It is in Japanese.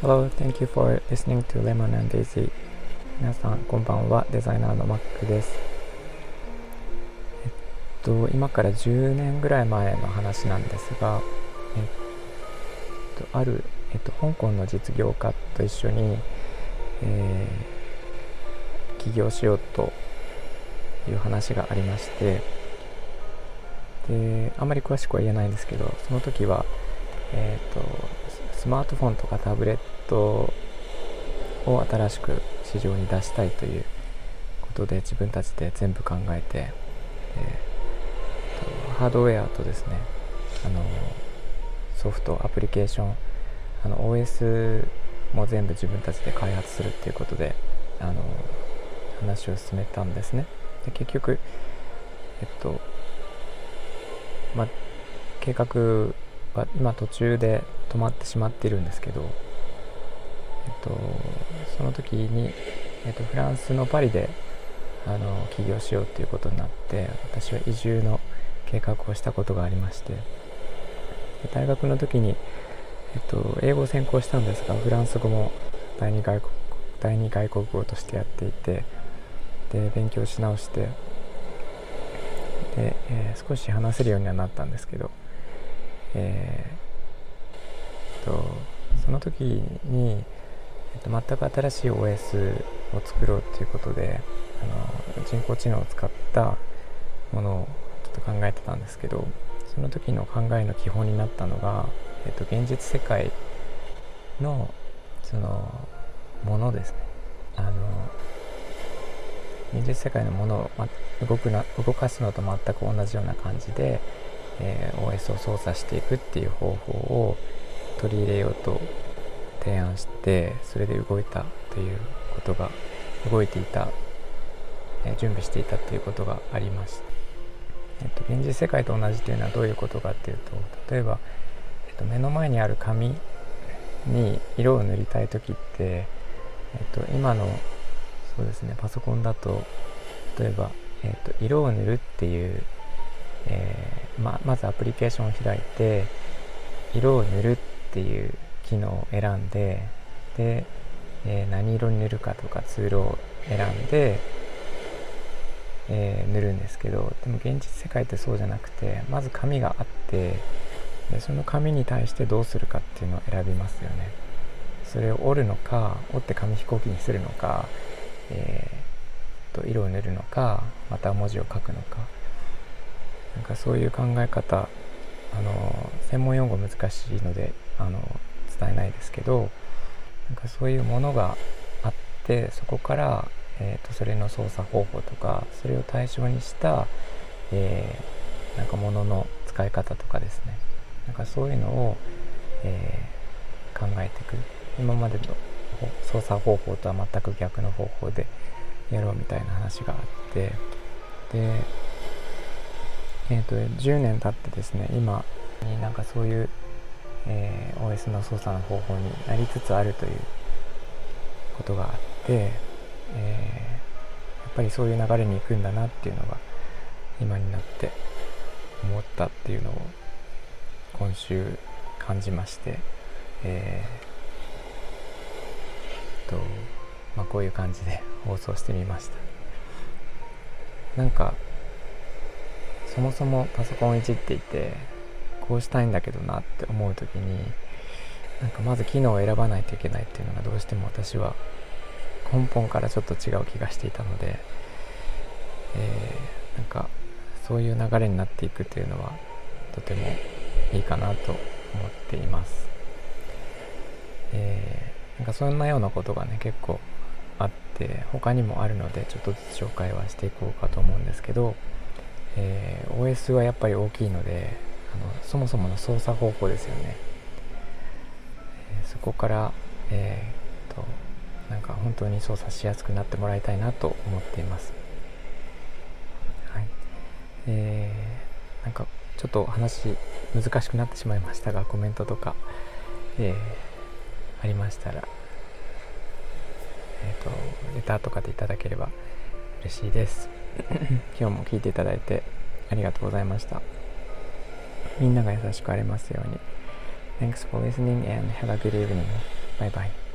Hello, thank you for listening to Lemon and Daisy. 皆さん、こんばんは。デザイナーのマックです。えっと、今から10年ぐらい前の話なんですが、えっと、ある、えっと、香港の実業家と一緒に、えー、起業しようという話がありましてであまり詳しくは言えないんですけどその時は、えーと、スマートフォンとかタブレットを新しく市場に出したいということで自分たちで全部考えて、えー、ハードウェアとですねあのソフトアプリケーションあの OS も全部自分たちで開発するっていうことであの話を進めたんですね。で結局えっとまあ計画は今途中で止まってしまってるんですけどえっとその時に、えっと、フランスのパリであの起業しようっていうことになって私は移住の計画をしたことがありまして大学の時にえっと、英語を専攻したんですがフランス語も第二外国第二外国語としてやっていてで勉強し直してで、えー、少し話せるようにはなったんですけど、えー、とその時に、えっと、全く新しい OS を作ろうということであの人工知能を使ったものをちょっと考えてたんですけどその時の考えの基本になったのがえっと、現実世界のそのものですね。あの現実世界のものを、ま、動くな動かすのと全く同じような感じで、えー、OS を操作していくっていう方法を取り入れようと提案してそれで動いたということが動いていた、えー、準備していたということがありました、えっと、現実世界と同じというのはどういうことかっていうと例えばと、目の前にある紙に色を塗りたい時って、えっと、今のそうですね。パソコンだと例えば、えっと、色を塗るっていう、えー、ままずアプリケーションを開いて色を塗るっていう機能を選んでで、えー、何色に塗るかとかツールを選んで、えー、塗るんですけどでも現実世界ってそうじゃなくてまず紙があってでその紙に対してどうするかっていうのを選びますよね。それを折るのか折って紙飛行機にするのか、えー、と色を塗るのかまた文字を書くのか。なんかそういう考え方あの専門用語難しいのであの伝えないですけどなんかそういうものがあってそこから、えーと、それの操作方法とかそれを対象にした、えー、なんかものの使い方とかですね。なんかそういうのを、えー、考えていく。今まで操作方法とは全く逆の方法でやろうみたいな話があって。で、えーと、10年経ってですね今になんかそういう、えー、OS の操作の方法になりつつあるということがあって、えー、やっぱりそういう流れに行くんだなっていうのが今になって思ったっていうのを今週感じまして、えー、と、まあ、こういう感じで放送してみましたなんかそもそもパソコンをいじっていてこうしたいんだけどなって思う時になんかまず機能を選ばないといけないっていうのがどうしても私は根本からちょっと違う気がしていたので、えー、なんかそういう流れになっていくっていうのはとてもいいかなと思っています。えー、なんかそんなようなことがね結構あって他にもあるのでちょっとずつ紹介はしていこうかと思うんですけど、えー、OS はやっぱり大きいのであのそもそもの操作方法ですよね、えー、そこからえー、となんか本当に操作しやすくなってもらいたいなと思っています。はい。えー、なんかちょっと話難しくなってしまいましたがコメントとか、えー、ありましたら、えーと、レターとかでいただければ嬉しいです 今日も聞いていただいてありがとうございましたみんなが優しくありますように Thanks for listening and have a good evening. Bye bye.